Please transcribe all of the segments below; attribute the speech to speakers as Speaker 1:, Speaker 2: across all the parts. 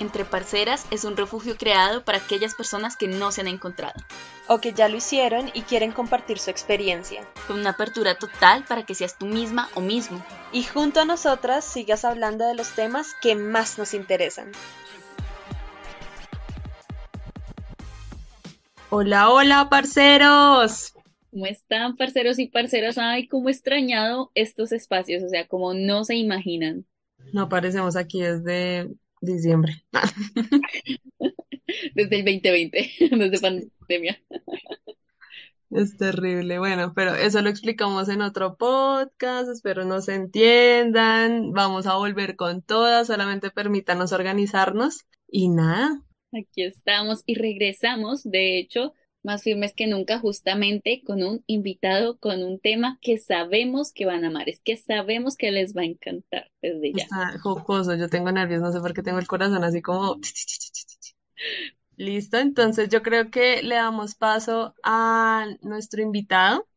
Speaker 1: Entre Parceras es un refugio creado para aquellas personas que no se han encontrado.
Speaker 2: O que ya lo hicieron y quieren compartir su experiencia.
Speaker 1: Con una apertura total para que seas tú misma o mismo.
Speaker 2: Y junto a nosotras sigas hablando de los temas que más nos interesan. Hola, hola, parceros.
Speaker 1: ¿Cómo están, parceros y parceras? Ay, cómo he extrañado estos espacios, o sea, como no se imaginan.
Speaker 2: No aparecemos aquí desde diciembre.
Speaker 1: Desde el 2020, desde pandemia.
Speaker 2: Es terrible, bueno, pero eso lo explicamos en otro podcast, espero nos entiendan, vamos a volver con todas, solamente permítanos organizarnos y nada.
Speaker 1: Aquí estamos y regresamos, de hecho, más firmes que nunca, justamente con un invitado, con un tema que sabemos que van a amar, es que sabemos que les va a encantar desde ya.
Speaker 2: Está jocoso, yo tengo nervios, no sé por qué tengo el corazón así como... Listo, entonces yo creo que le damos paso a nuestro invitado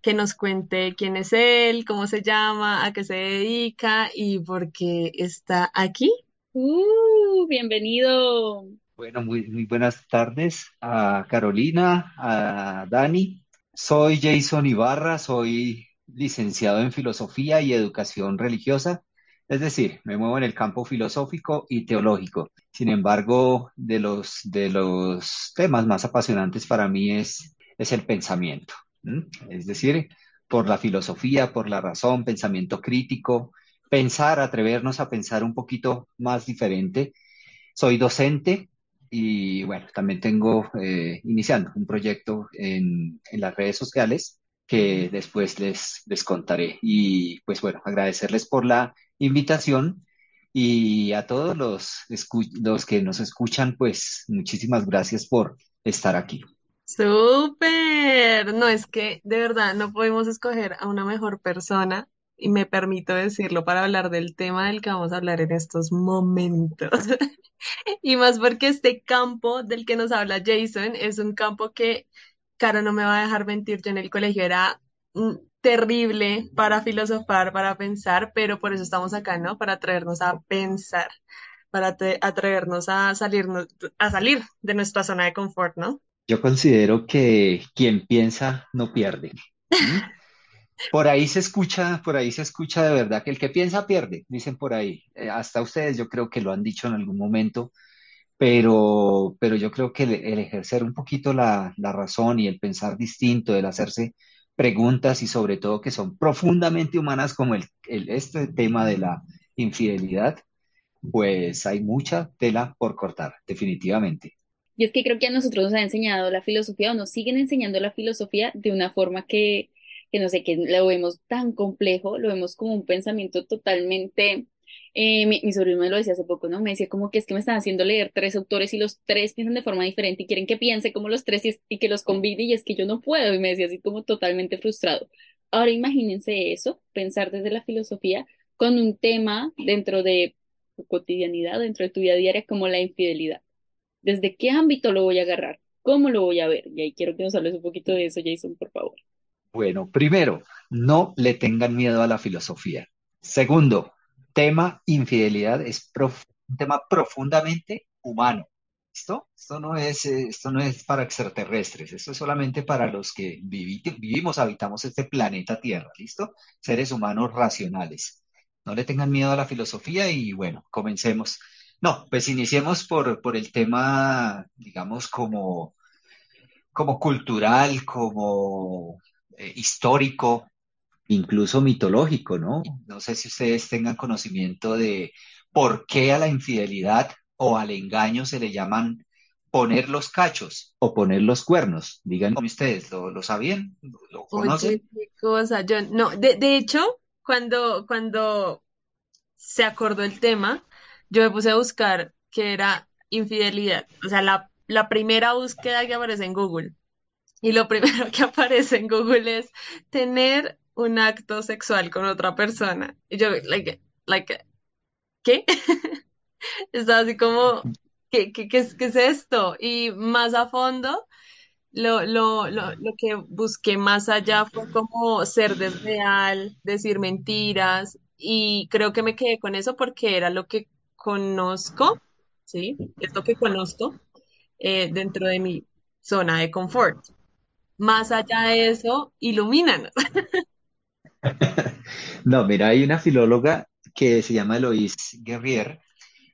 Speaker 2: que nos cuente quién es él, cómo se llama, a qué se dedica y por qué está aquí.
Speaker 1: Uh, bienvenido.
Speaker 3: Bueno, muy, muy buenas tardes a Carolina, a Dani. Soy Jason Ibarra, soy licenciado en Filosofía y Educación Religiosa, es decir, me muevo en el campo filosófico y teológico. Sin embargo, de los, de los temas más apasionantes para mí es, es el pensamiento, es decir, por la filosofía, por la razón, pensamiento crítico, pensar, atrevernos a pensar un poquito más diferente. Soy docente, y bueno, también tengo eh, iniciando un proyecto en, en, las redes sociales que después les, les contaré. Y pues bueno, agradecerles por la invitación y a todos los, los que nos escuchan, pues muchísimas gracias por estar aquí.
Speaker 2: Súper, no es que de verdad no podemos escoger a una mejor persona y me permito decirlo para hablar del tema del que vamos a hablar en estos momentos. Y más porque este campo del que nos habla Jason es un campo que, cara, no me va a dejar mentir, yo en el colegio era mm, terrible para filosofar, para pensar, pero por eso estamos acá, ¿no? Para atrevernos a pensar, para atrevernos a salirnos, a salir de nuestra zona de confort, ¿no?
Speaker 3: Yo considero que quien piensa no pierde. Por ahí se escucha, por ahí se escucha de verdad que el que piensa pierde, dicen por ahí. Eh, hasta ustedes yo creo que lo han dicho en algún momento, pero, pero yo creo que el, ejercer un poquito la, la, razón y el pensar distinto, el hacerse preguntas y sobre todo que son profundamente humanas como el, el, este tema de la infidelidad, pues hay mucha tela por cortar, definitivamente.
Speaker 1: Y es que creo que a nosotros nos ha enseñado la filosofía o nos siguen enseñando la filosofía de una forma que que no sé, que lo vemos tan complejo, lo vemos como un pensamiento totalmente, eh, mi, sobrino me lo decía hace poco, ¿no? Me decía como que es que me están haciendo leer tres autores y los tres piensan de forma diferente y quieren que piense como los tres y, que los combine y es que yo no puedo y me decía así como totalmente frustrado. Ahora imagínense eso, pensar desde la filosofía con un tema dentro de tu cotidianidad, dentro de tu vida diaria como la infidelidad. ¿Desde qué ámbito lo voy a agarrar? ¿Cómo lo voy a ver? Y ahí quiero que nos hables un poquito de eso, Jason, por favor.
Speaker 3: Bueno, primero, no le tengan miedo a la filosofía. Segundo, tema infidelidad es un tema profundamente humano. ¿Listo? Esto no es, eh, esto no es para extraterrestres, esto es solamente para los que vivimos, habitamos este planeta Tierra, ¿listo? Seres humanos racionales. No le tengan miedo a la filosofía y bueno, comencemos. No, pues iniciemos por, por el tema, digamos, como, como cultural, como eh, histórico, incluso mitológico, ¿no? No sé si ustedes tengan conocimiento de por qué a la infidelidad o al engaño se le llaman poner los cachos o poner los cuernos. Díganme ustedes, ¿lo, lo sabían? ¿Lo conocen?
Speaker 2: qué cosa, yo no, de, de hecho, cuando, cuando se acordó el tema, yo me puse a buscar qué era infidelidad. O sea, la, la primera búsqueda que aparece en Google y lo primero que aparece en Google es tener un acto sexual con otra persona. Y yo, like, like, ¿qué? Estaba así como, ¿qué, qué, qué, es, qué es esto? Y más a fondo, lo, lo, lo, lo que busqué más allá fue como ser desleal, decir mentiras, y creo que me quedé con eso porque era lo que conozco ¿sí? Es lo que conozco eh, dentro de mi zona de confort. Más allá de eso, ilumínanos.
Speaker 3: No, mira, hay una filóloga que se llama Eloise Guerrier.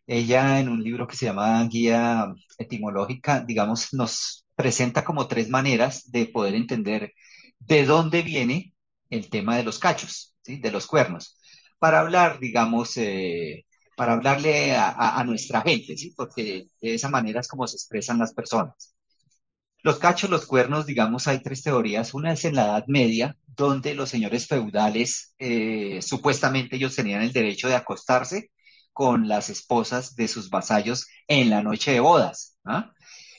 Speaker 3: Ella en un libro que se llama Guía Etimológica, digamos, nos presenta como tres maneras de poder entender de dónde viene el tema de los cachos, de los cuernos, para hablar, digamos, eh, para hablarle a, a nuestra gente, ¿sí? porque de esa manera es como se expresan las personas. Los cachos, los cuernos, digamos, hay tres teorías. Una es en la Edad Media, donde los señores feudales, eh, supuestamente ellos tenían el derecho de acostarse con las esposas de sus vasallos en la noche de bodas. ¿ah?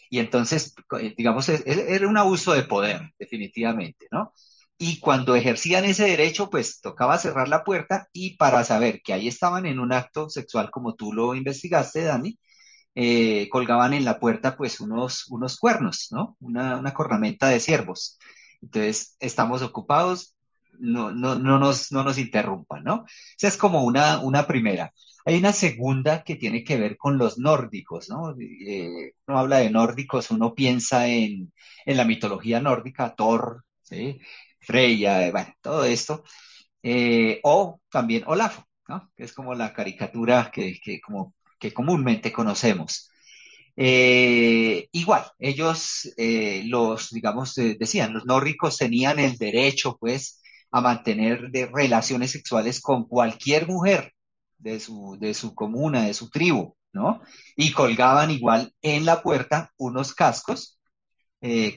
Speaker 3: Y entonces, eh, digamos, e, e, era un abuso de poder, definitivamente, ¿no? Y cuando ejercían ese derecho, pues tocaba cerrar la puerta y para saber que ahí estaban en un acto sexual como tú lo investigaste, Dani, eh, colgaban en la puerta pues unos, unos cuernos, ¿no? Una, una cornamenta de ciervos. Entonces, estamos ocupados, no, no, no, nos, no nos interrumpan, ¿no? Esa es como una, una primera. Hay una segunda que tiene que ver con los nórdicos, ¿no? Eh, uno habla de nórdicos, uno piensa en, en la mitología nórdica, Thor. Freya, eh, bueno, todo esto. Eh, o también Olafo, ¿no? Que es como la caricatura que, que como que comúnmente conocemos. Eh, igual, ellos, eh, los, digamos, eh, decían, los nórdicos tenían el derecho, pues, a mantener de relaciones sexuales con cualquier mujer de su, de su comuna, de su tribu, ¿no? Y colgaban igual en la puerta unos cascos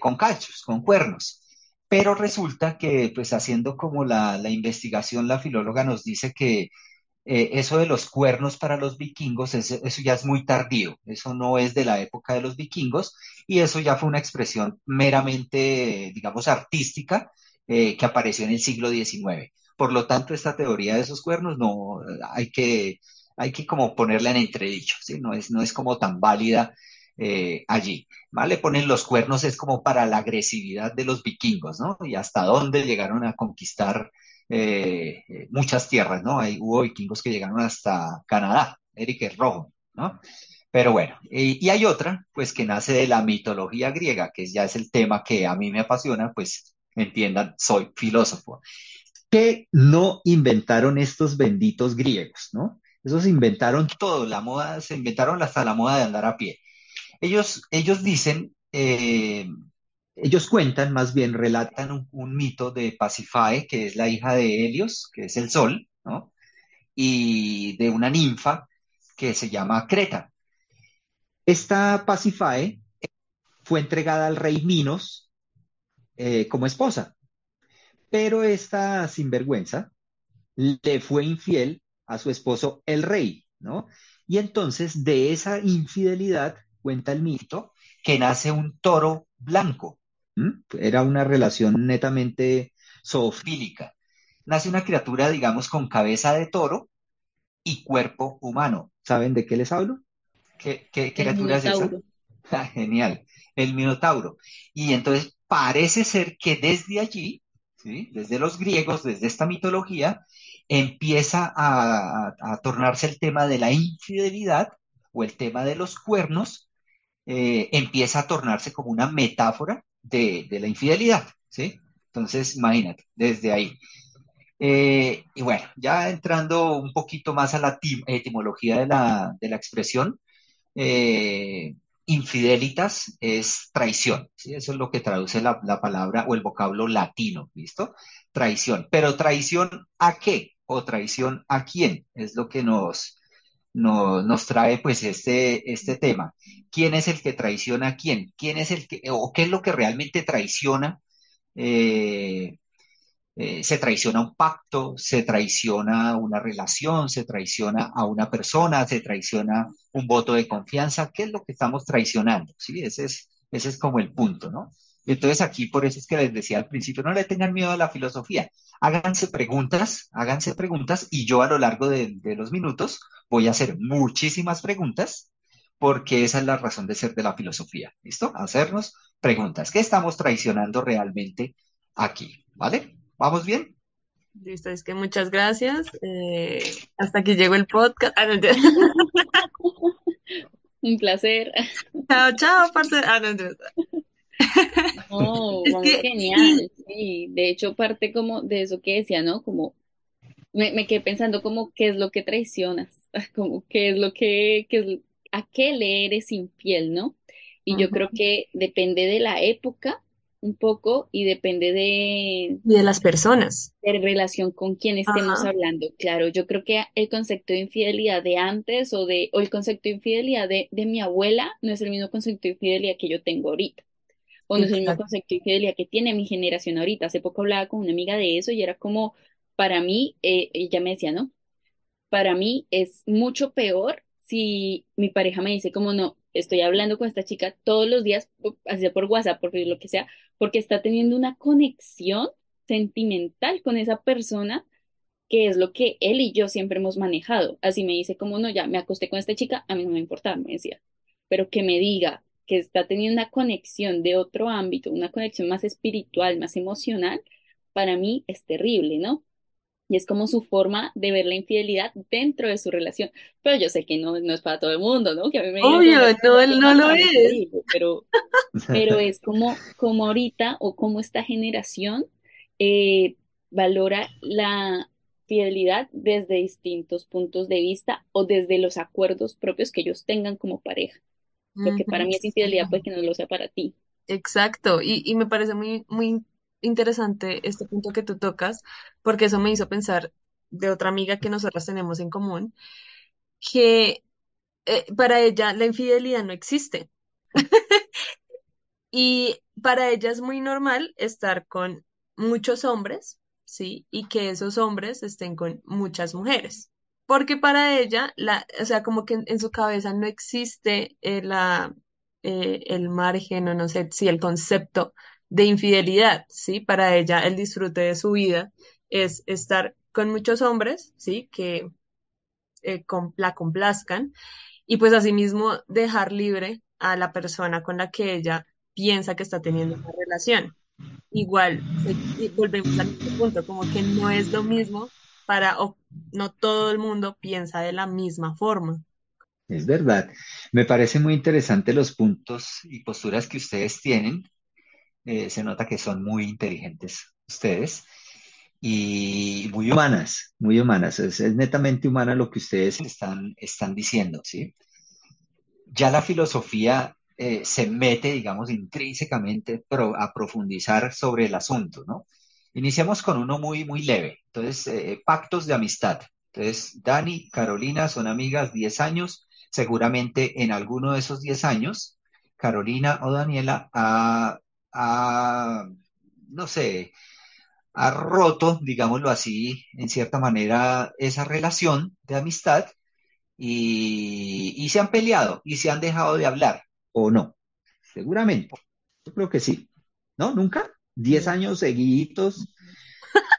Speaker 3: con cachos, con cuernos. Pero resulta que, pues, haciendo como la, la investigación, la filóloga nos dice que eh, eso de los cuernos para los vikingos, eso, ya es muy tardío, eso no es de la época de los vikingos y eso ya fue una expresión meramente, digamos, artística eh, que apareció en el siglo XIX. Por lo tanto, esta teoría de esos cuernos no hay que, hay que como ponerla en entredicho, no, es, no es como tan válida eh, allí. ¿vale? Ponen los cuernos es como para la agresividad de los vikingos, ¿no? Y hasta dónde llegaron a conquistar eh, muchas tierras, ¿no? Hay, hubo vikingos que llegaron hasta Canadá, Eric es rojo, ¿no? Pero bueno, y, hay otra, pues que nace de la mitología griega, que ya es el tema que a mí me apasiona, pues entiendan, soy filósofo. ¿Qué no inventaron estos benditos griegos, no? Esos inventaron todo, la moda, se inventaron hasta la moda de andar a pie. Ellos, ellos dicen, eh, ellos cuentan, más bien relatan un, mito de Pasifae, que es la hija de Helios, que es el sol, ¿no? Y de una ninfa que se llama Creta. Esta Pasifae fue entregada al rey Minos eh, como esposa, pero esta sinvergüenza le fue infiel a su esposo el rey, ¿no? Y entonces de esa infidelidad cuenta el mito que nace un toro blanco era una relación netamente zoofílica. Nace una criatura, digamos, con cabeza de toro y cuerpo humano. ¿Saben de qué les hablo? ¿Qué, criatura es esa? Ah, genial, el minotauro. Y entonces parece ser que desde allí, desde los griegos, desde esta mitología, empieza a, tornarse el tema de la infidelidad o el tema de los cuernos, eh, empieza a tornarse como una metáfora de, la infidelidad, ¿sí? Entonces, imagínate, desde ahí. Eh, y bueno, ya entrando un poquito más a la etimología de la, expresión, eh, infidelitas es traición, ¿sí? Eso es lo que traduce la, palabra o el vocablo latino, ¿listo? Traición. Pero traición a qué o traición a quién es lo que nos, nos trae pues este, este tema. ¿Quién es el que traiciona a quién? ¿Quién es el que, o qué es lo que realmente traiciona? Eh, eh, se traiciona un pacto, se traiciona una relación, se traiciona a una persona, se traiciona un voto de confianza. ¿Qué es lo que estamos traicionando? ¿Sí? Ese es, ese es como el punto, ¿no? Entonces aquí por eso es que les decía al principio, no le tengan miedo a la filosofía, háganse preguntas, háganse preguntas y yo a lo largo de, los minutos voy a hacer muchísimas preguntas porque esa es la razón de ser de la filosofía, ¿listo? Hacernos preguntas. ¿Qué estamos traicionando realmente aquí? ¿Vale? ¿Vamos bien?
Speaker 2: Listo, es que muchas gracias. Eh, hasta que llegó el podcast. Ah,
Speaker 1: Un placer.
Speaker 2: Chao, chao, parce. Ah, no, no.
Speaker 1: Oh,
Speaker 2: Es que
Speaker 1: genial. Sí, de hecho, parte como de eso que decía, ¿no? Como me, me quedé pensando como qué es lo que traicionas, como qué es lo que, qué es- a qué le eres infiel, ¿no? Y yo creo que depende de la época un poco y depende de,
Speaker 2: Y de las personas.
Speaker 1: de relación con quien estemos
Speaker 2: Ajá,
Speaker 1: hablando. Claro, yo creo que el concepto de infidelidad de antes o de, o el concepto de infidelidad de, de mi abuela no es el mismo concepto de infidelidad que yo tengo ahorita. O no es el mismo concepto de infidelidad que tiene mi generación ahorita. Hace poco hablaba con una amiga de eso y era como, para mí, eh, ella me decía, ¿no? Para mí es mucho peor si mi pareja me dice como no, estoy hablando con esta chica todos los días, así por WhatsApp, por lo que sea, porque está teniendo una conexión sentimental con esa persona que es lo que él y yo siempre hemos manejado. Así me dice como no, ya me acosté con esta chica, a mí no me importa, me decía, pero que me diga que está teniendo una conexión de otro ámbito, una conexión más espiritual, más emocional, para mí es terrible, ¿no? Y es como su forma de ver la infidelidad dentro de su relación. Pero yo sé que no, no es para todo el mundo, ¿no? Que a mí me
Speaker 2: Obvio, no, no
Speaker 1: persona,
Speaker 2: lo
Speaker 1: es
Speaker 2: es.
Speaker 1: terrible, pero, pero es como, como ahorita o como esta generación eh, valora la fidelidad desde distintos puntos de vista o desde los acuerdos propios que ellos tengan como pareja. Lo que para mí es infidelidad, pues que no lo sea para ti.
Speaker 2: Exacto, y, y me parece muy, muy interesante este punto que tú tocas, porque eso me hizo pensar de otra amiga que nosotras tenemos en común, que eh, para ella la infidelidad no existe. Y para ella es muy normal estar con muchos hombres, ¿sí? Y que esos hombres estén con muchas mujeres. Porque para ella, la, o sea, como que en, su cabeza no existe eh, eh, el margen o no sé si el concepto de infidelidad, ¿sí? Para ella el disfrute de su vida es estar con muchos hombres, ¿sí? Que eh, com- la complazcan y pues asimismo dejar libre a la persona con la que ella piensa que está teniendo una relación. Igual, volvemos al punto, como que no es lo mismo para, no todo el mundo piensa de la misma forma.
Speaker 3: Es verdad. Me parece muy interesante los puntos y posturas que ustedes tienen. Eh, se nota que son muy inteligentes ustedes y muy humanas, muy humanas. Es, netamente humana lo que ustedes están, diciendo, ¿sí? Ya la filosofía eh, se mete, digamos, intrínsecamente a profundizar sobre el asunto, ¿no? Iniciamos con uno muy, muy leve. Entonces, eh, pactos de amistad. Entonces, Dani, Carolina son amigas 10 años. Seguramente en alguno de esos 10 años, Carolina o Daniela ha, ha, no sé, ha roto, digámoslo así, en cierta manera, esa relación de amistad y, y se han peleado y se han dejado de hablar, ¿o no? Seguramente. Yo creo que sí. ¿No? ¿Nunca? ¿Diez
Speaker 2: No,
Speaker 3: años seguiditos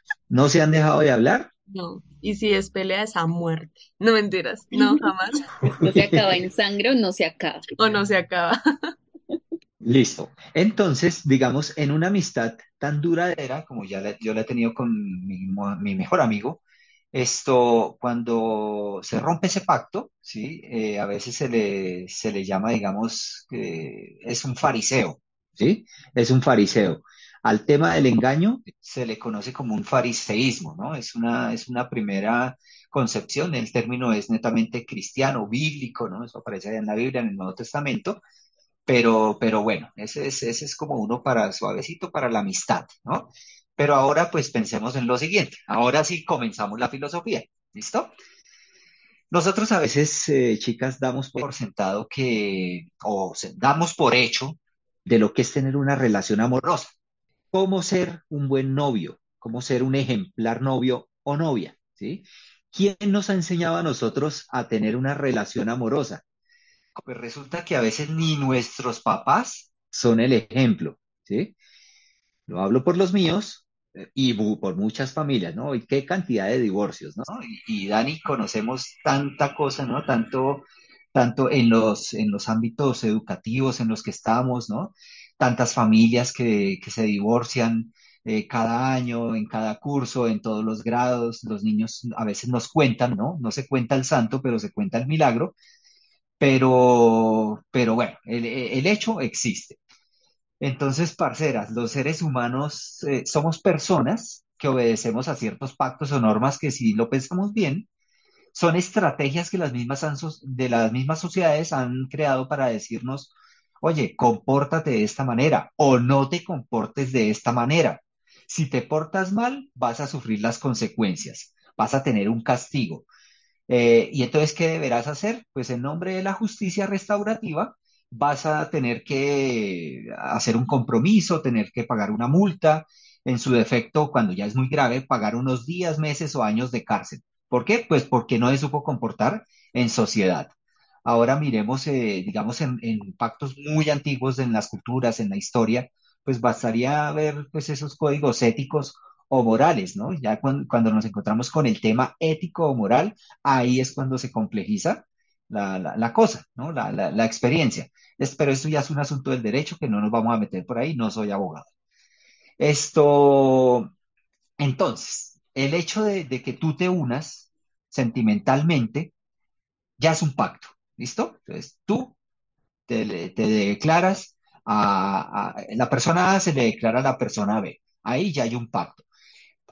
Speaker 3: no se han dejado de hablar?
Speaker 2: no. Y si es pelea es a muerte. No mentiras, no, jamás.
Speaker 1: Esto se acaba en sangre o no se acaba.
Speaker 2: O no se acaba.
Speaker 3: Listo. Entonces, digamos, en una amistad tan duradera como ya la- yo la he tenido con mi, mejor amigo, esto, cuando se rompe ese pacto, ¿sí? Eh, a veces se le, se le llama, digamos, que es un fariseo, ¿sí? Es un fariseo. Al tema del engaño se le conoce como un fariseísmo, ¿no? Es una, es una primera concepción. El término es netamente cristiano, bíblico, ¿no? Eso aparece allá en la Biblia, en el Nuevo Testamento pero, pero bueno, ese es, ese es como uno para suavecito para la amistad, ¿no? Pero ahora pues pensemos en lo siguiente. Ahora sí comenzamos la filosofía. ¿Listo? Nosotros a veces, eh, chicas, damos por sentado que, o damos por hecho de lo que es tener una relación amorosa. ¿Cómo ser un buen novio? ¿Cómo ser un ejemplar novio o novia? ¿Sí? ¿Quién nos ha enseñado a nosotros a tener una relación amorosa? Pues resulta que a veces ni nuestros papás son el ejemplo, ¿sí? Lo hablo por los míos eh, y por muchas familias, ¿no? Y qué cantidad de divorcios, ¿no? Y Dani, conocemos tanta cosa, ¿no? Tanto, tanto en los, en los ámbitos educativos en los que estamos, ¿no? Tantas familias que, que se divorcian eh, cada año, en cada curso, en todos los grados. Los niños a veces nos cuentan, ¿no? No se cuenta el santo, pero se cuenta el milagro Pero, pero bueno, el, el hecho existe. Entonces, parceras, los seres humanos eh, somos personas que obedecemos a ciertos pactos o normas que si lo pensamos bien, son estrategias que las mismas de las mismas sociedades han creado para decirnos, oye, compórtate de esta manera o no te comportes de esta manera. Si te portas mal, vas a sufrir las consecuencias, vas a tener un castigo. Eh, y entonces, ¿qué deberás hacer? Pues en nombre de la justicia restaurativa, vas a tener que hacer un compromiso, tener que pagar una multa, en su defecto, cuando ya es muy grave, pagar unos días, meses o años de cárcel. ¿Por qué? Pues porque no se supo comportar en sociedad. Ahora miremos, eh, digamos, en, pactos muy antiguos en las culturas, en la historia, pues bastaría ver pues esos códigos éticos o morales, ¿no? Ya cuan- cuando, nos encontramos con el tema ético o moral, ahí es cuando se complejiza la, la- la cosa, ¿no? La, la- la experiencia. Es- pero esto ya es un asunto del derecho que no nos vamos a meter por ahí, no soy abogado. Esto, entonces, el hecho de, de que tú te unas sentimentalmente ya es un pacto, ¿listo? Entonces, tú te, te declaras a, a- la persona A se le declara a la persona B. Ahí ya hay un pacto.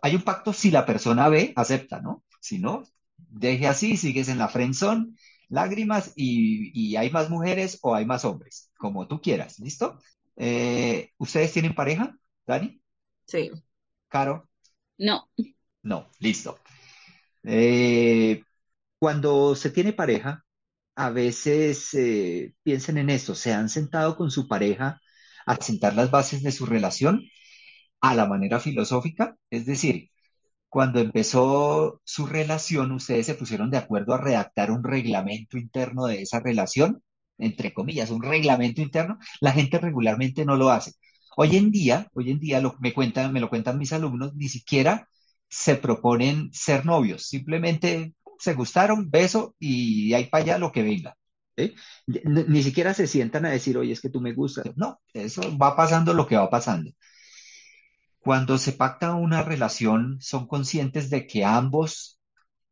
Speaker 3: Hay un pacto si la persona B acepta, ¿no? Si no, deje así, sigues en la friendzone, lágrimas y, y hay más mujeres o hay más hombres, como tú quieras, ¿listo? Eh, ¿ustedes tienen pareja, Dani?
Speaker 2: Sí.
Speaker 3: Caro?
Speaker 1: No,
Speaker 3: No, listo. Eh, cuando se tiene pareja, a veces eh, piensen en esto, se han sentado con su pareja a sentar las bases de su relación a la manera filosófica, es decir, cuando empezó su relación, ustedes se pusieron de acuerdo a redactar un reglamento interno de esa relación, entre comillas, un reglamento interno. La gente regularmente no lo hace. Hoy en día, hoy en día lo, me cuentan, me lo cuentan mis alumnos, ni siquiera se proponen ser novios, simplemente se gustaron, beso y ahí para allá lo que venga. ¿sí? Ni, ni siquiera se sientan a decir, oye, es que tú me gustas. No, eso va pasando lo que va pasando. Cuando se pacta una relación, son conscientes de que ambos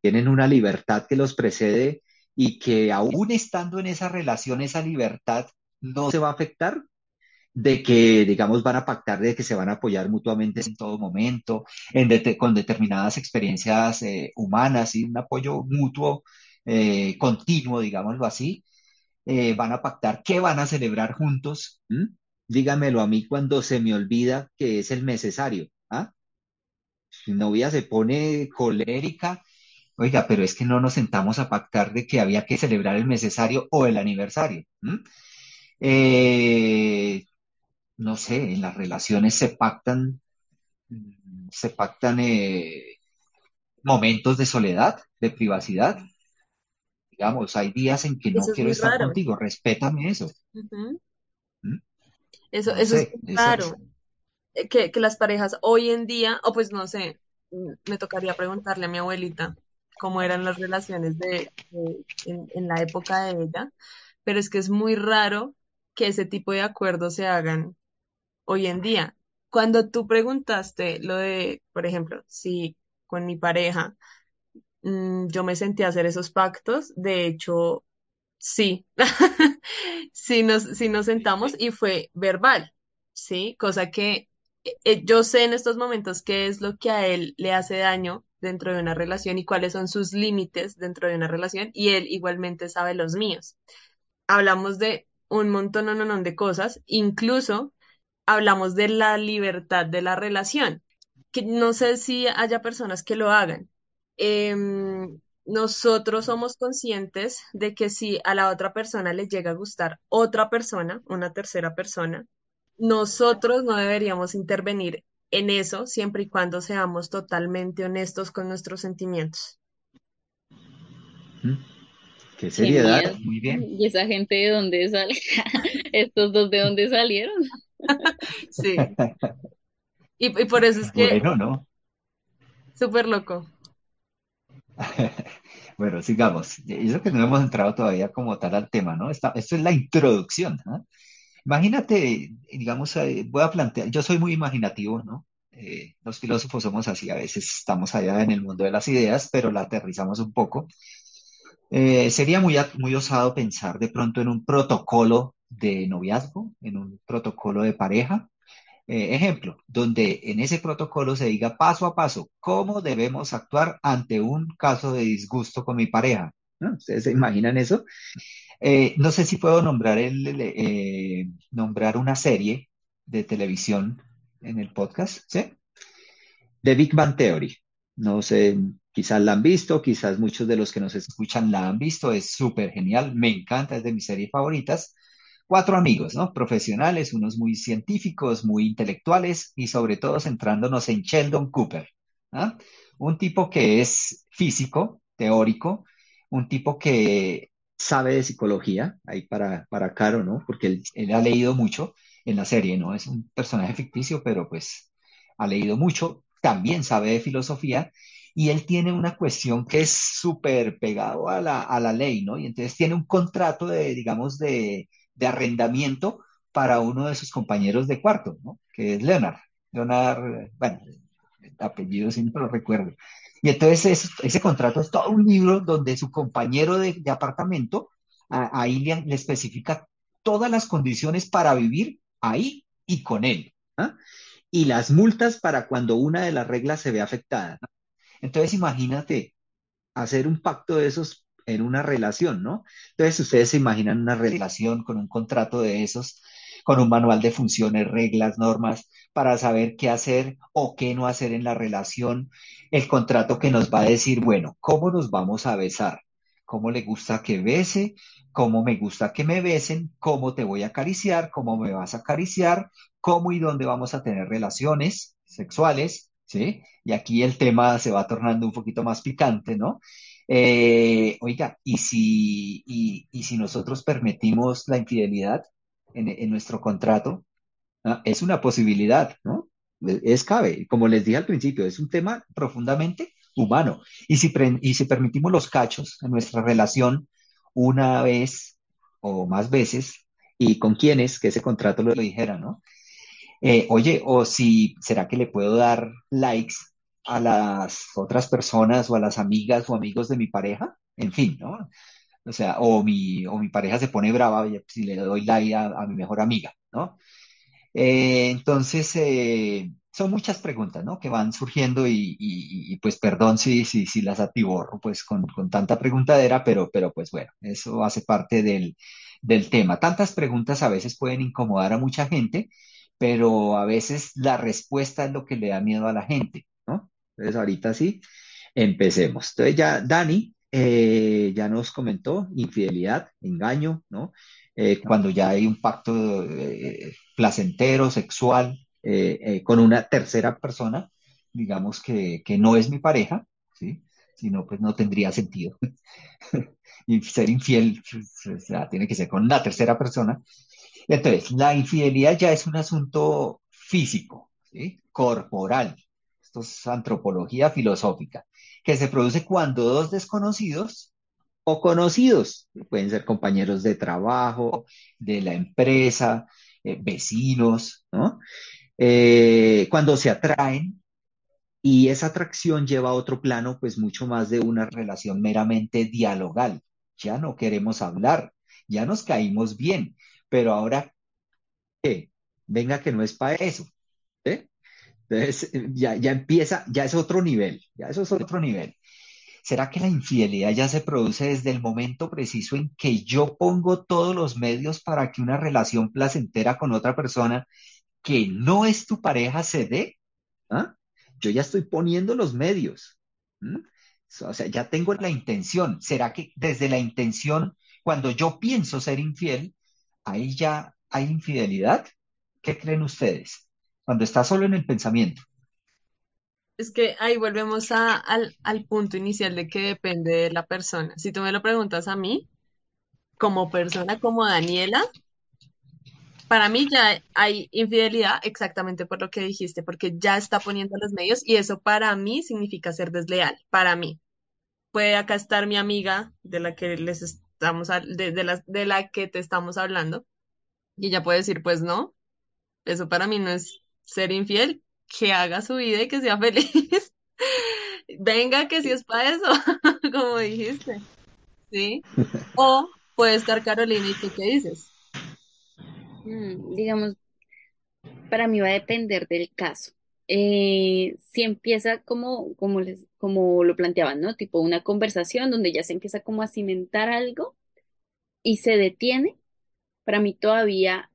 Speaker 3: tienen una libertad que los precede y que aún estando en esa relación, esa libertad no se va a afectar, de que, digamos, van a pactar de que se van a apoyar mutuamente en todo momento, con determinadas experiencias eh, humanas y un apoyo mutuo, eh, continuo, digámoslo así, eh, van a pactar qué van a celebrar juntos. ¿m? Dígamelo a mí cuando se me olvida que es el necesario. ¿ah? Mi novia se pone colérica. Oiga, pero es que no nos sentamos a pactar de que había que celebrar el necesario o el aniversario. Eh, no sé, en las relaciones se pactan, mm, se pactan eh, momentos de soledad, de privacidad. Digamos, hay días en que no
Speaker 2: Eso
Speaker 3: quiero estar
Speaker 2: raro.
Speaker 3: contigo, respétame eso.
Speaker 2: Ujú.
Speaker 3: ¿m?
Speaker 2: Eso,
Speaker 3: No
Speaker 2: eso es
Speaker 3: sé, es.
Speaker 2: eh, Que, que las parejas hoy en día, o pues no sé, mm, me tocaría preguntarle a mi abuelita cómo eran las relaciones de, de- en, en la época de ella, pero es que es muy raro que ese tipo de acuerdos se hagan hoy en día. Cuando tú preguntaste lo de, por ejemplo, si con mi pareja mm, yo me sentí a hacer esos pactos, de hecho, sí, sí nos, sí nos sentamos y fue verbal, ¿sí? Cosa que eh, eh, yo sé en estos momentos qué es lo que a él le hace daño dentro de una relación y cuáles son sus límites dentro de una relación y él igualmente sabe los míos. Hablamos de un montón, no, no, no, de cosas, incluso hablamos de la libertad de la relación, que no sé si haya personas que lo hagan. Em, nosotros somos conscientes de que si a la otra persona le llega a gustar otra persona, una tercera persona, nosotros no deberíamos intervenir en eso siempre y cuando seamos totalmente honestos con nuestros sentimientos.
Speaker 3: ¿m? Qué seriedad, muy bien.
Speaker 1: ¿Y esa gente de dónde sale? ¿Estos dos de dónde salieron?
Speaker 2: Sí, y, y por eso es que
Speaker 3: Bueno, ¿no?
Speaker 2: súper loco.
Speaker 3: Bueno, sigamos. Y eso que no hemos entrado todavía como tal al tema, ¿no? Esta- esto es la introducción, ¿ah? Imagínate, digamos, eh, voy a plantear, yo soy muy imaginativo, ¿no? Eh, los filósofos somos así, a veces estamos allá en el mundo de las ideas, pero la aterrizamos un poco. Eh, sería muy, muy osado pensar de pronto en un protocolo de noviazgo, en un protocolo de pareja. Eh, ejemplo, donde en ese protocolo se diga paso a paso cómo debemos actuar ante un caso de disgusto con mi pareja. ¿Ustedes se imaginan eso? Eh, no sé si puedo nombrar, el, eh, nombrar una serie de televisión en el podcast, ¿sí? The Big Bang Theory. No sé, quizás la han visto, quizás muchos de los que nos escuchan la han visto. Es súper genial, me encanta, es de mis series favoritas. Cuatro amigos, ¿no? Profesionales, unos muy científicos, muy intelectuales y sobre todo centrándonos en Sheldon Cooper. ¿ah? Un tipo que es físico, teórico, un tipo que sabe de psicología, ahí para, para Caro, ¿no? Porque él, él ha leído mucho en la serie, ¿no? Es un personaje ficticio, pero pues ha leído mucho, también sabe de filosofía y él tiene una cuestión que es súper pegado a la, a la ley, ¿no? Y entonces tiene un contrato de, digamos, de, de arrendamiento para uno de sus compañeros de cuarto, ¿no? Que es Leonard. Leonard, bueno, el apellido siempre lo recuerdo. Y entonces es- ese contrato es todo un libro donde su compañero de, apartamento ahí le, especifica todas las condiciones para vivir ahí y con él. ¿ah? y las multas para cuando una de las reglas se ve afectada. Entonces, imagínate hacer un pacto de esos en una relación, ¿no? Entonces, ustedes se imaginan una relación con un contrato de esos, con un manual de funciones, reglas, normas, para saber qué hacer o qué no hacer en la relación. El contrato que nos va a decir, bueno, ¿cómo nos vamos a besar? ¿Cómo le gusta que bese? ¿Cómo me gusta que me besen? ¿Cómo te voy a acariciar? ¿Cómo me vas a acariciar? ¿Cómo y dónde vamos a tener relaciones sexuales? ¿Sí? Y aquí el tema se va tornando un poquito más picante, ¿no? Eh, oiga, ¿y si, y, si nosotros permitimos la infidelidad en, nuestro contrato? ¿ah? Es una posibilidad, ¿no? Es cabe, como les dije al principio, es un tema profundamente humano. Y si, y si permitimos los cachos en nuestra relación una vez o más veces, y con quienes, que ese contrato lo, lo dijera, ¿no? Eh, oye, o si, ¿será que le puedo dar likes a las otras personas o a las amigas o amigos de mi pareja? En fin, ¿no? O sea, o mi, o mi pareja se pone brava si le doy like a, a mi mejor amiga, ¿no? Eh, entonces, eh, son muchas preguntas, ¿no? Que van surgiendo y, y- y, pues perdón si, si, si las atiborro pues con, con tanta preguntadera, pero, pero pues bueno, eso hace parte del, del tema. Tantas preguntas a veces pueden incomodar a mucha gente, pero a veces la respuesta es lo que le da miedo a la gente. Entonces, ahorita sí, empecemos. Entonces ya Dani eh, ya nos comentó infidelidad, engaño, ¿no? Eh, cuando ya hay un pacto eh, placentero, sexual, con una tercera persona, digamos que, que no es mi pareja, ¿sí? Si no, pues no tendría sentido. Y ser infiel, o sea, tiene que ser con una tercera persona. Entonces, la infidelidad ya es un asunto físico, ¿sí? Corporal. Antropología filosófica, que se produce cuando dos desconocidos o conocidos, pueden ser compañeros de trabajo, de la empresa, eh, vecinos, ¿no? Eh, cuando se atraen y esa atracción lleva a otro plano, pues mucho más de una relación meramente dialogal. Ya no queremos hablar, ya nos caímos bien, pero ahora, ¿qué? Venga que no es para eso. Entonces, ya, ya empieza, ya es otro nivel, ya eso es otro nivel. ¿Será que la infidelidad ya se produce desde el momento preciso en que yo pongo todos los medios para que una relación placentera con otra persona que no es tu pareja se dé? ¿Ah? Yo ya estoy poniendo los medios. O sea, ya tengo la intención. ¿Será que desde la intención, cuando yo pienso ser infiel, ahí ya hay infidelidad? ¿Qué creen ustedes? Cuando está solo en el pensamiento.
Speaker 2: Es que ahí volvemos al, punto inicial de que depende de la persona. Si tú me lo preguntas a mí, como persona, como Daniela, para mí ya hay infidelidad exactamente por lo que dijiste, porque ya está poniendo los medios y eso para mí significa ser desleal, para mí. Puede acá estar mi amiga de la que les estamos, de la, de la que te estamos hablando y ella puede decir, pues no, eso para mí no es ser infiel, que haga su vida y que sea feliz. Venga, que si es para eso, como dijiste. ¿sí? O puede estar Carolina y tú qué dices.
Speaker 1: Mm, digamos, para mí va a depender del caso. Eh, si empieza como, como, les, como lo planteaban, ¿no? Tipo una conversación donde ya se empieza como a cimentar algo y se detiene, para mí todavía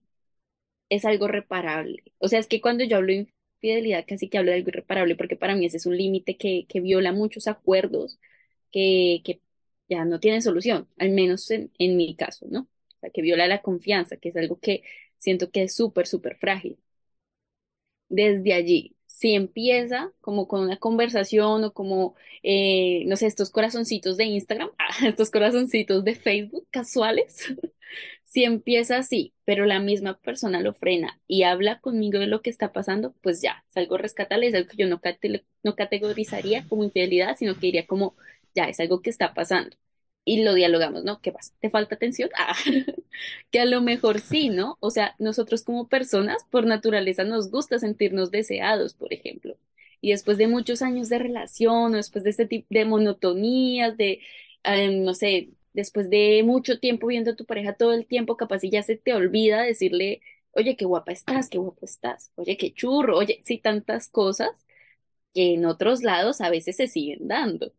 Speaker 1: es algo reparable. O sea, es que cuando yo hablo de infidelidad, casi que hablo de algo irreparable, porque para mí ese es un límite que, que viola muchos acuerdos que, que ya no tienen solución, al menos en, en mi caso, ¿no? O sea, que viola la confianza, que es algo que siento que es súper, súper frágil. Desde allí, si empieza como con una conversación o como, eh, no sé, estos corazoncitos de Instagram, estos corazoncitos de Facebook casuales, Si empieza así, pero la misma persona lo frena y habla conmigo de lo que está pasando, pues ya, es algo rescatable, es algo que yo no, no categorizaría como infidelidad, sino que diría como, ya, es algo que está pasando. Y lo dialogamos, ¿no? ¿Qué pasa? ¿Te falta atención? Ah, que a lo mejor sí, ¿no? O sea, nosotros como personas, por naturaleza, nos gusta sentirnos deseados, por ejemplo. Y después de muchos años de relación, o después de este tipo de monotonías, de, eh, no sé, después de mucho tiempo viendo a tu pareja todo el tiempo, capaz y ya se te olvida decirle, oye, qué guapa estás, qué guapo estás, oye, qué churro, oye, sí, tantas cosas que en otros lados a veces se siguen dando.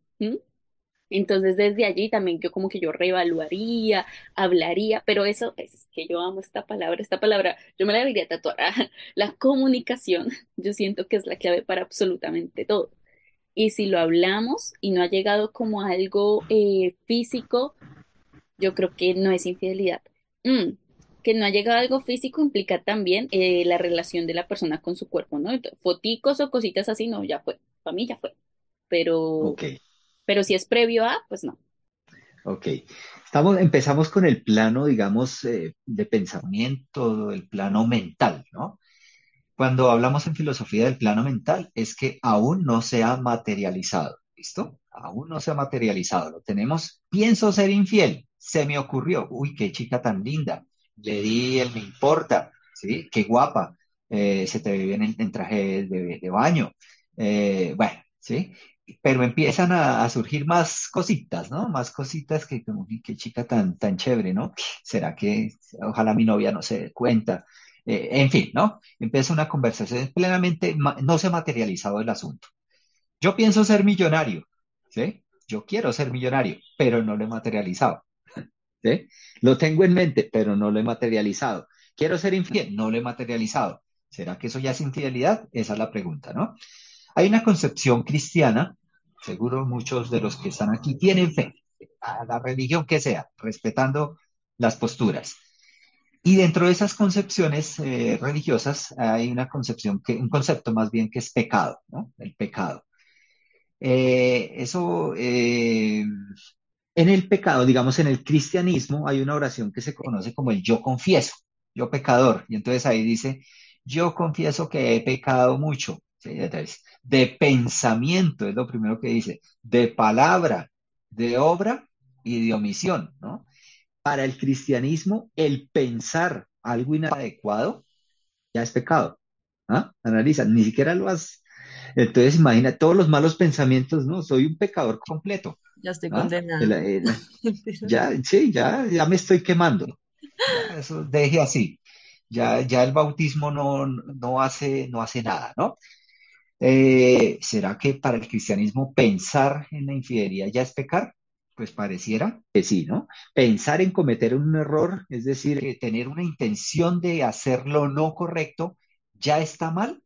Speaker 1: Entonces, desde allí también yo como que yo reevaluaría, hablaría, pero eso es que yo amo esta palabra, esta palabra, yo me la debería tatuar, la comunicación, yo siento que es la clave para absolutamente todo. Y si lo hablamos y no ha llegado como algo eh, físico, yo creo que no es infidelidad. Mm, que no ha llegado algo físico implica también eh, la relación de la persona con su cuerpo, ¿no? Foticos o cositas así, no, ya fue. Para mí ya fue. Pero,
Speaker 3: Ok,
Speaker 1: pero si es previo a, pues no.
Speaker 3: ok. Estamos, empezamos con el plano, digamos, eh, de pensamiento, el plano mental, ¿no? Cuando hablamos en filosofía del plano mental, es que aún no se ha materializado, ¿listo? Aún no se ha materializado. Lo tenemos, pienso ser infiel, se me ocurrió, uy, qué chica tan linda, le di el me importa, ¿sí? Qué guapa, eh, se te ve bien en, traje de, de baño, eh, bueno, ¿sí? Pero empiezan a, surgir más cositas, ¿no? Más cositas que como, "Uy, qué chica tan, tan chévere, ¿no? ¿Será que, ojalá mi novia no se dé cuenta? Eh, en fin, ¿no? Empieza una conversación plenamente, no se ha materializado el asunto. Yo pienso ser millonario, ¿sí? Yo quiero ser millonario, pero no lo he materializado, ¿sí? Lo tengo en mente, pero no lo he materializado. Quiero ser infiel, no lo he materializado. ¿Será que eso ya es infidelidad? Esa es la pregunta, ¿no? Hay una concepción cristiana, seguro muchos de los que están aquí tienen fe, a la religión que sea, respetando las posturas. Y dentro de esas concepciones eh, religiosas hay una concepción un concepto más bien que es pecado, ¿no? El pecado. Eh, eso, eh, en el pecado, digamos, en el cristianismo hay una oración que se conoce como el yo confieso, yo pecador. Y entonces ahí dice, yo confieso que he pecado mucho. De pensamiento es lo primero que dice, de palabra, de obra y de omisión, ¿no? Para el cristianismo, el pensar algo inadecuado ya es pecado. ¿Ah? Analiza, ni siquiera lo has. Entonces, imagina todos los malos pensamientos, ¿no? Soy un pecador completo.
Speaker 2: Ya estoy
Speaker 3: ¿Ah? El- ya, sí, ya, ya me estoy quemando. Ya, eso deje así. Ya, ya el bautismo no, no hace, no hace nada, ¿no? Eh, ¿será que para el cristianismo pensar en la infidelidad ya es pecar? Pues pareciera que sí, ¿no? Pensar en cometer un error, es decir, tener una intención de hacerlo no correcto, ya está mal.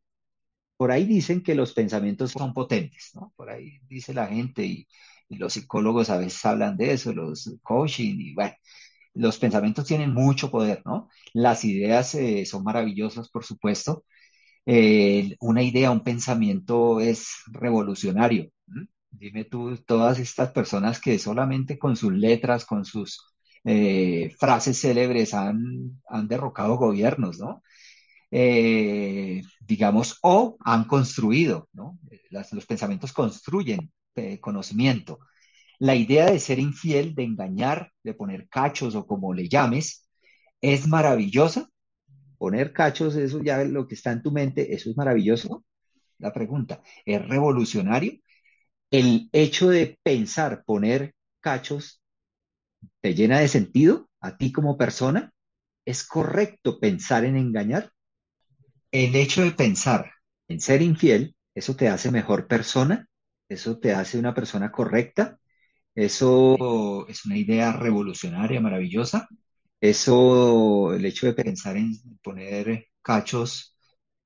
Speaker 3: Por ahí dicen que los pensamientos son potentes, ¿no? Por ahí dice la gente y, y los psicólogos a veces hablan de eso, los coaching y bueno, los pensamientos tienen mucho poder, ¿no? Las ideas eh, son maravillosas, por supuesto, eh, una idea, un pensamiento es revolucionario. Dime tú, todas estas personas que solamente con sus letras, con sus eh, frases célebres han, han derrocado gobiernos, ¿no? Eh, digamos, o han construido, ¿no? Los pensamientos construyen conocimiento. La idea de ser infiel, de engañar, de poner cachos o como le llames, es maravillosa. Poner cachos, eso ya es lo que está en tu mente, eso es maravilloso. La pregunta, ¿es revolucionario? El hecho de pensar poner cachos te llena de sentido a ti como persona, ¿es correcto pensar en engañar? El hecho de pensar en ser infiel, eso te hace mejor persona, eso te hace una persona correcta, eso es una idea revolucionaria, maravillosa. Eso, el hecho de pensar en poner cachos,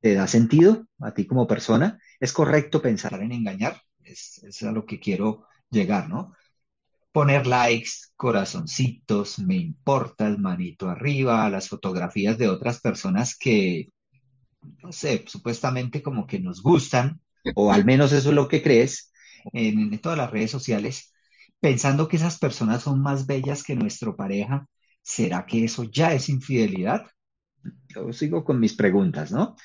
Speaker 3: te da sentido a ti como persona. Es correcto pensar en engañar, es, es a lo que quiero llegar, ¿no? Poner likes, corazoncitos, me importas, manito arriba, las fotografías de otras personas que, no sé, supuestamente como que nos gustan, o al menos eso es lo que crees, en, en todas las redes sociales, pensando que esas personas son más bellas que nuestra pareja, ¿será que eso ya es infidelidad? Yo sigo con mis preguntas, ¿no?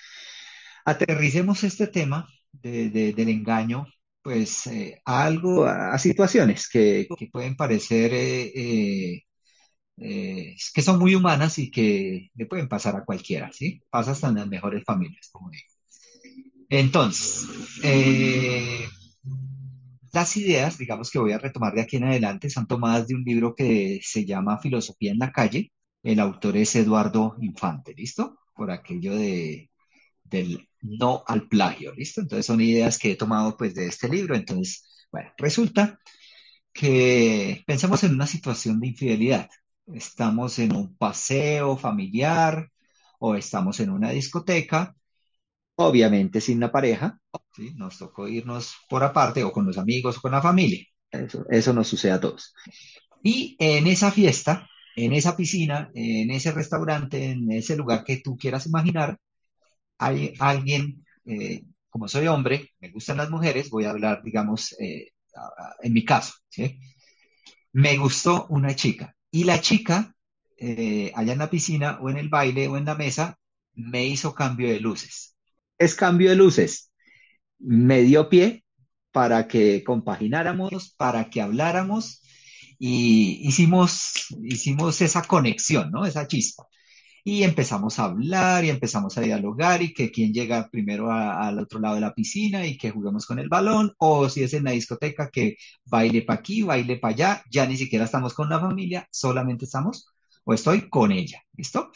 Speaker 3: Aterricemos este tema de- de- del engaño, pues eh, a algo, a, situaciones que, pueden parecer eh, eh, que son muy humanas y que le pueden pasar a cualquiera, ¿sí? Pasa hasta en las mejores familias, como digo. Entonces, las ideas, digamos que voy a retomar de aquí en adelante, son tomadas de un libro que se llama Filosofía en la calle. El autor es Eduardo Infante, ¿listo? Por aquello de, del no al plagio, ¿listo? Entonces son ideas que he tomado pues de este libro. Entonces, bueno, resulta que pensemos en una situación de infidelidad. Estamos en un paseo familiar o estamos en una discoteca, obviamente sin la pareja, ¿sí? Nos tocó irnos por aparte o con los amigos o con la familia. Eso, eso nos sucede a todos. Y en esa fiesta, en esa piscina, en ese restaurante, en ese lugar que tú quieras imaginar, hay alguien, eh, como soy hombre, me gustan las mujeres, voy a hablar, digamos, eh, en mi caso, ¿sí? Me gustó una chica y la chica, eh, allá en la piscina o en el baile o en la mesa, me hizo cambio de luces. Es cambio de luces. Me dio pie para que compagináramos, para que habláramos y hicimos, hicimos esa conexión, ¿no? Esa chispa. Y empezamos a hablar y empezamos a dialogar y que quién llega primero a- al otro lado de la piscina y que juguemos con el balón o si es en la discoteca que baile para aquí, baile para allá, ya ni siquiera estamos con la familia, solamente estamos o estoy con ella, ¿listo?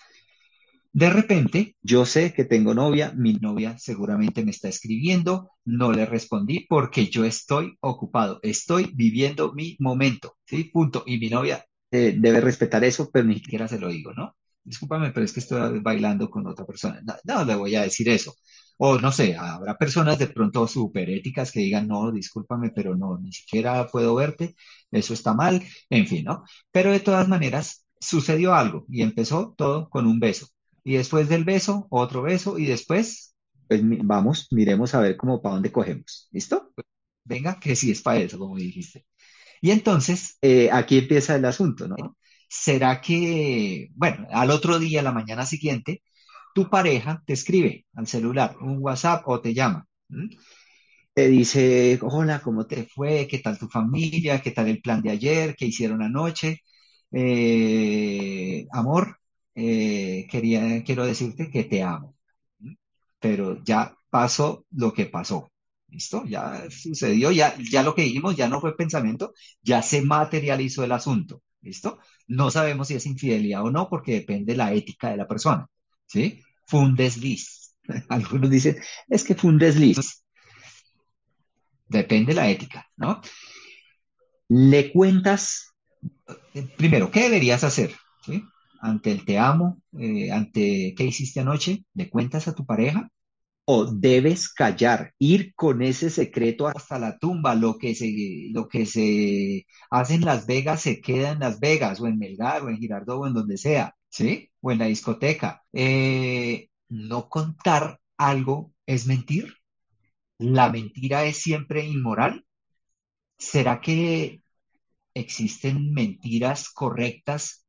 Speaker 3: De repente, yo sé que tengo novia, mi novia seguramente me está escribiendo, no le respondí porque yo estoy ocupado, estoy viviendo mi momento, ¿sí? Punto. Y mi novia eh, debe respetar eso, pero ni siquiera se lo digo, ¿no? Discúlpame, pero es que estoy bailando con otra persona. No, no le voy a decir eso. O no sé, habrá personas de pronto súper éticas que digan, no, discúlpame, pero no, ni siquiera puedo verte, eso está mal, en fin, ¿no? Pero de todas maneras, sucedió algo y empezó todo con un beso. Y después del beso, otro beso, y después, pues vamos, miremos a ver cómo para dónde cogemos. ¿Listo? Venga, que sí es para eso, como dijiste. Y entonces, eh, aquí empieza el asunto, ¿no? ¿Será que, bueno, al otro día, a la mañana siguiente, tu pareja te escribe al celular, un WhatsApp o te llama? Te dice, hola, ¿cómo te fue? ¿Qué tal tu familia? ¿Qué tal el plan de ayer? ¿Qué hicieron anoche? Eh, amor, eh, quería, quiero decirte que te amo, pero ya pasó lo que pasó. ¿Listo? Ya sucedió, ya, ya lo que dijimos ya no fue pensamiento, ya se materializó el asunto. ¿Listo? No sabemos si es infidelidad o no, porque depende de la ética de la persona. ¿Sí? Fue un desliz. Algunos dicen, es que fue un desliz. Depende de la ética, ¿no? Le cuentas, eh, primero, ¿qué deberías hacer? ¿Sí? Ante el te amo, eh, ante qué hiciste anoche, ¿le cuentas a tu pareja? o debes callar, ir con ese secreto hasta la tumba. Lo que se, lo que se hace en Las Vegas se queda en Las Vegas, o en Melgar, o en Girardot, o en donde sea, ¿sí? O en la discoteca. Eh, no contar algo es mentir. La mentira es siempre inmoral. ¿Será que existen mentiras correctas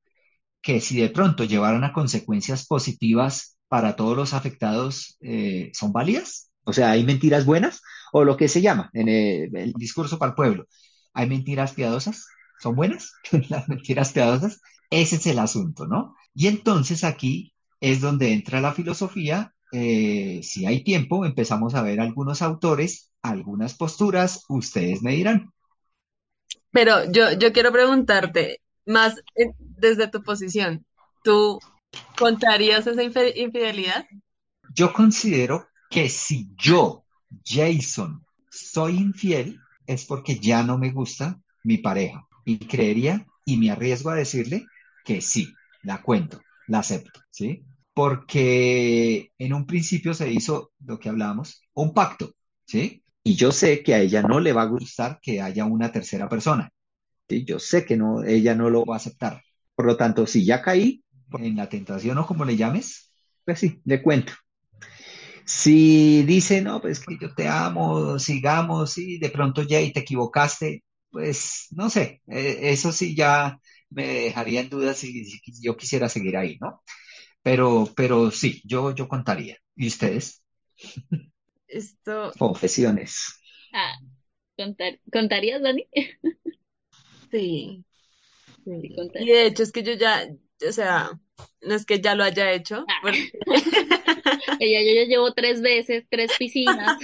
Speaker 3: que si de pronto llevaran a consecuencias positivas para todos los afectados, eh, son válidas? O sea, ¿hay mentiras buenas? O lo que se llama en el, el discurso para el pueblo, ¿hay mentiras piadosas? ¿Son buenas las mentiras piadosas? Ese es el asunto, ¿no? Y entonces aquí es donde entra la filosofía. eh, si hay tiempo, empezamos a ver algunos autores, algunas posturas, ustedes me dirán.
Speaker 2: Pero yo, yo quiero preguntarte, más en- desde tu posición, ¿tú contarías esa infidelidad?
Speaker 3: Yo considero que si yo, Jason, soy infiel, es porque ya no me gusta mi pareja. Y creería y me arriesgo a decirle que sí, la cuento, la acepto, ¿sí? Porque en un principio se hizo lo que hablábamos, un pacto, ¿sí? Y yo sé que a ella no le va a gustar que haya una tercera persona, ¿sí? Yo sé que no, ella no lo va a aceptar. Por lo tanto, si ya caí en la tentación o como le llames, pues sí, le cuento. Si dice, no, pues que yo te amo, sigamos, y de pronto ya y te equivocaste, pues no sé, eh, eso sí ya me dejaría en duda si, si yo quisiera seguir ahí, ¿no? Pero, pero sí, yo, yo contaría. ¿Y ustedes?
Speaker 2: Esto,
Speaker 3: Confesiones.
Speaker 1: Ah, contar, ¿contarías, Dani?
Speaker 2: sí. Y de hecho es que yo ya, o sea, no es que ya lo haya hecho,
Speaker 1: Ah,
Speaker 2: porque
Speaker 1: ella, yo ya llevo tres veces, tres piscinas.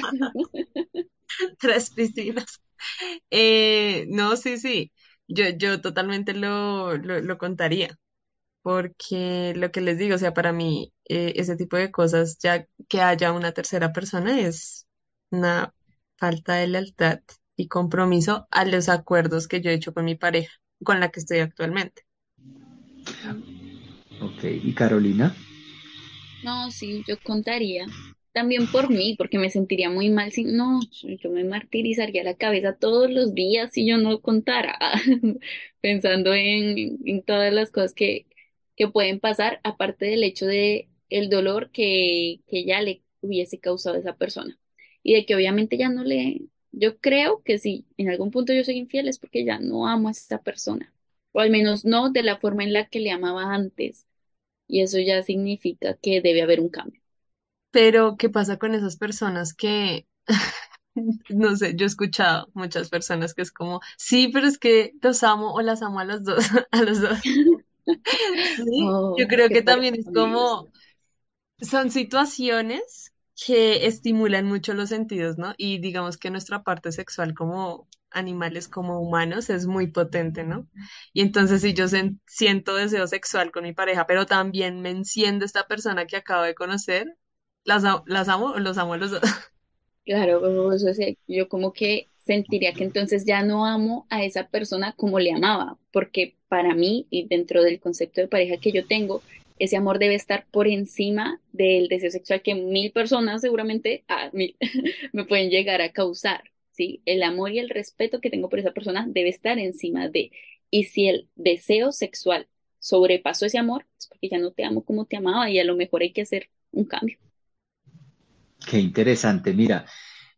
Speaker 2: tres piscinas. Eh, no, sí, sí, yo, yo totalmente lo, lo, lo contaría, porque lo que les digo, o sea, para mí eh, ese tipo de cosas, ya que haya una tercera persona, es una falta de lealtad y compromiso a los acuerdos que yo he hecho con mi pareja, con la que estoy actualmente.
Speaker 3: Ok, ¿y Carolina?
Speaker 1: No, sí, yo contaría. También por mí, porque me sentiría muy mal si no, yo me martirizaría la cabeza todos los días si yo no contara, pensando en, en todas las cosas que, que pueden pasar, aparte del hecho de el dolor que, que ya le hubiese causado a esa persona. Y de que obviamente ya no le, yo creo que si en algún punto yo soy infiel es porque ya no amo a esa persona, o al menos no de la forma en la que le amaba antes. Y eso ya significa que debe haber un cambio.
Speaker 2: Pero, ¿qué pasa con esas personas que, no sé, yo he escuchado muchas personas que es como, sí, pero es que los amo o las amo a los dos, a los dos. Sí, yo
Speaker 1: Oh,
Speaker 2: creo
Speaker 1: qué
Speaker 2: que también es como, son situaciones que estimulan mucho los sentidos, ¿no? Y digamos que nuestra parte sexual como animales, como humanos, es muy potente, ¿no? Y entonces si yo siento deseo sexual con mi pareja, pero también me enciende esta persona que acabo de conocer, ¿las, las amo o los amo los dos?
Speaker 1: Claro, pero eso es- yo como que sentiría que entonces ya no amo a esa persona como le amaba, porque para mí y dentro del concepto de pareja que yo tengo, ese amor debe estar por encima del deseo sexual que mil personas seguramente, a mil, me pueden llegar a causar, ¿sí? El amor y el respeto que tengo por esa persona debe estar encima de, y si el deseo sexual sobrepasó ese amor, es porque ya no te amo como te amaba y a lo mejor hay que hacer un cambio.
Speaker 3: Qué interesante. Mira,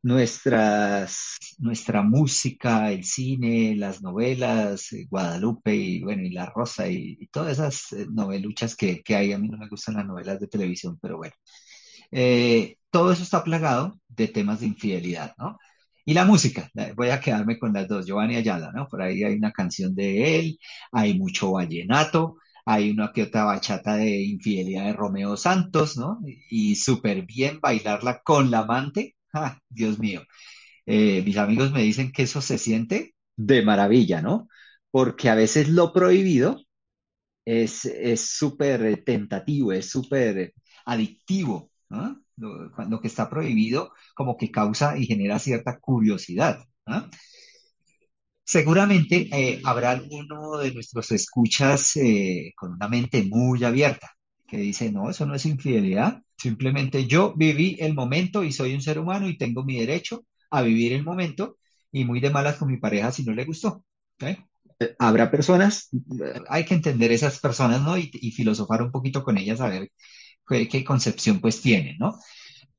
Speaker 3: nuestras, nuestra música, el cine, las novelas, eh, Guadalupe y bueno, y La Rosa y, todas esas eh, noveluchas que, que hay. A mí no me gustan las novelas de televisión, pero bueno. Eh, todo eso está plagado de temas de infidelidad, ¿no? Y la música, voy a quedarme con las dos, Giovanni Ayala, ¿no? Por ahí hay una canción de él, hay mucho vallenato, hay una que otra bachata de infidelidad de Romeo Santos, ¿no? Y súper bien bailarla con la amante, ¡ah, Dios mío! Eh, mis amigos me dicen que eso se siente de maravilla, ¿no? Porque a veces lo prohibido es súper tentativo, es súper adictivo, ¿no? Lo, que está prohibido como que causa y genera cierta curiosidad. Seguramente eh, habrá alguno de nuestros escuchas eh, con una mente muy abierta que dice, no, eso no es infidelidad, simplemente yo viví el momento y soy un ser humano y tengo mi derecho a vivir el momento y muy de malas con mi pareja si no le gustó. Eh, Habrá personas, hay que entender esas personas, ¿no? Y, y filosofar un poquito con ellas, a ver qué, qué concepción pues tienen, ¿no?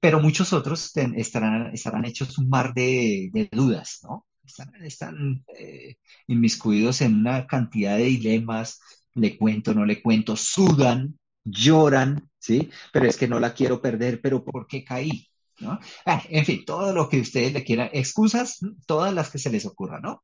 Speaker 3: Pero muchos otros ten- estarán, estarán hechos un mar de, de dudas, ¿no? Están, están eh, inmiscuidos en una cantidad de dilemas, le cuento, no le cuento, sudan, lloran, ¿sí? Pero es que no la quiero perder, pero ¿por qué caí? ¿No? Ah, en fin, todo lo que ustedes le quieran, excusas, todas las que se les ocurran, ¿no?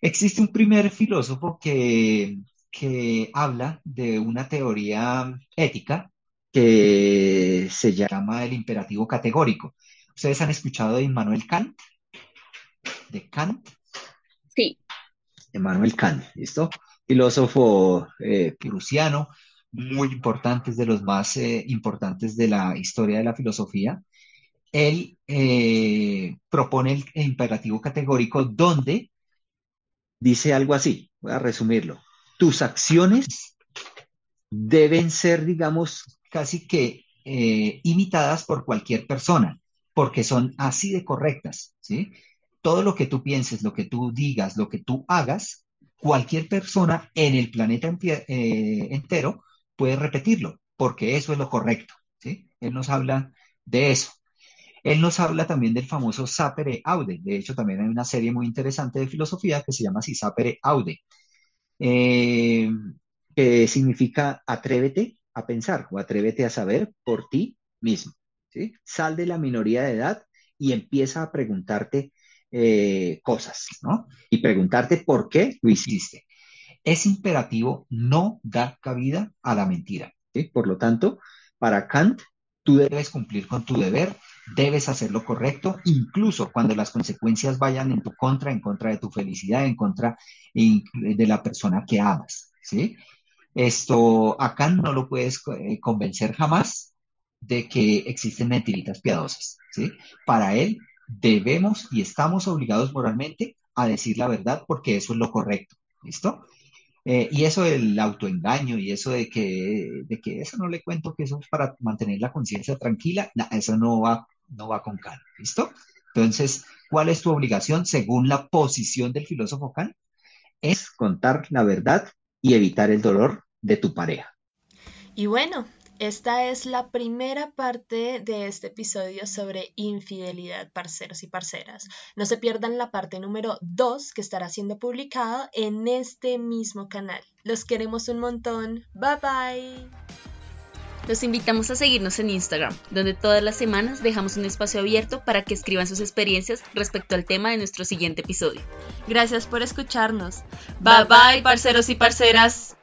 Speaker 3: Existe un primer filósofo que, que habla de una teoría ética que se llama el imperativo categórico. ¿Ustedes han escuchado de Immanuel Kant? De Kant,
Speaker 1: Sí,
Speaker 3: Immanuel Kant, ¿listo? filósofo eh, prusiano, muy importante, es de los más eh, importantes de la historia de la filosofía. Él eh, propone el imperativo categórico donde dice algo así, voy a resumirlo, tus acciones deben ser, digamos, casi que eh, imitadas por cualquier persona, porque son así de correctas, ¿sí? Todo lo que tú pienses, lo que tú digas, lo que tú hagas, cualquier persona en el planeta eh, entero puede repetirlo, porque eso es lo correcto, ¿sí? Él nos habla de eso. Él nos habla también del famoso sapere aude. De hecho, también hay una serie muy interesante de filosofía que se llama así, sapere aude, eh, que significa atrévete a pensar o atrévete a saber por ti mismo. ¿sí? Sal de la minoría de edad y empieza a preguntarte eh, cosas, ¿no? Y preguntarte por qué lo hiciste. Es imperativo no dar cabida a la mentira. Por lo tanto, para Kant, tú debes cumplir con tu deber debes hacer lo correcto, incluso cuando las consecuencias vayan en tu contra, en contra de tu felicidad, en contra de la persona que amas. Esto acá no lo puedes eh, convencer jamás de que existen mentiritas piadosas. Para él debemos y estamos obligados moralmente a decir la verdad porque eso es lo correcto, ¿listo? Eh, y eso del autoengaño y eso de que, de que eso no le cuento que eso es para mantener la conciencia tranquila, eso no va no va con Kant. ¿Listo? Entonces, ¿cuál es tu obligación según la posición del filósofo Kant? Es contar la verdad y evitar el dolor de tu pareja.
Speaker 2: Y bueno, esta es la primera parte de este episodio sobre infidelidad, parceros y parceras. No se pierdan la parte número 2 que estará siendo publicada en este mismo canal. Los queremos un montón. Bye bye.
Speaker 1: Los invitamos a seguirnos en Instagram, donde todas las semanas dejamos un espacio abierto para que escriban sus experiencias respecto al tema de nuestro siguiente episodio.
Speaker 2: Gracias por escucharnos. Bye bye, parceros y parceras.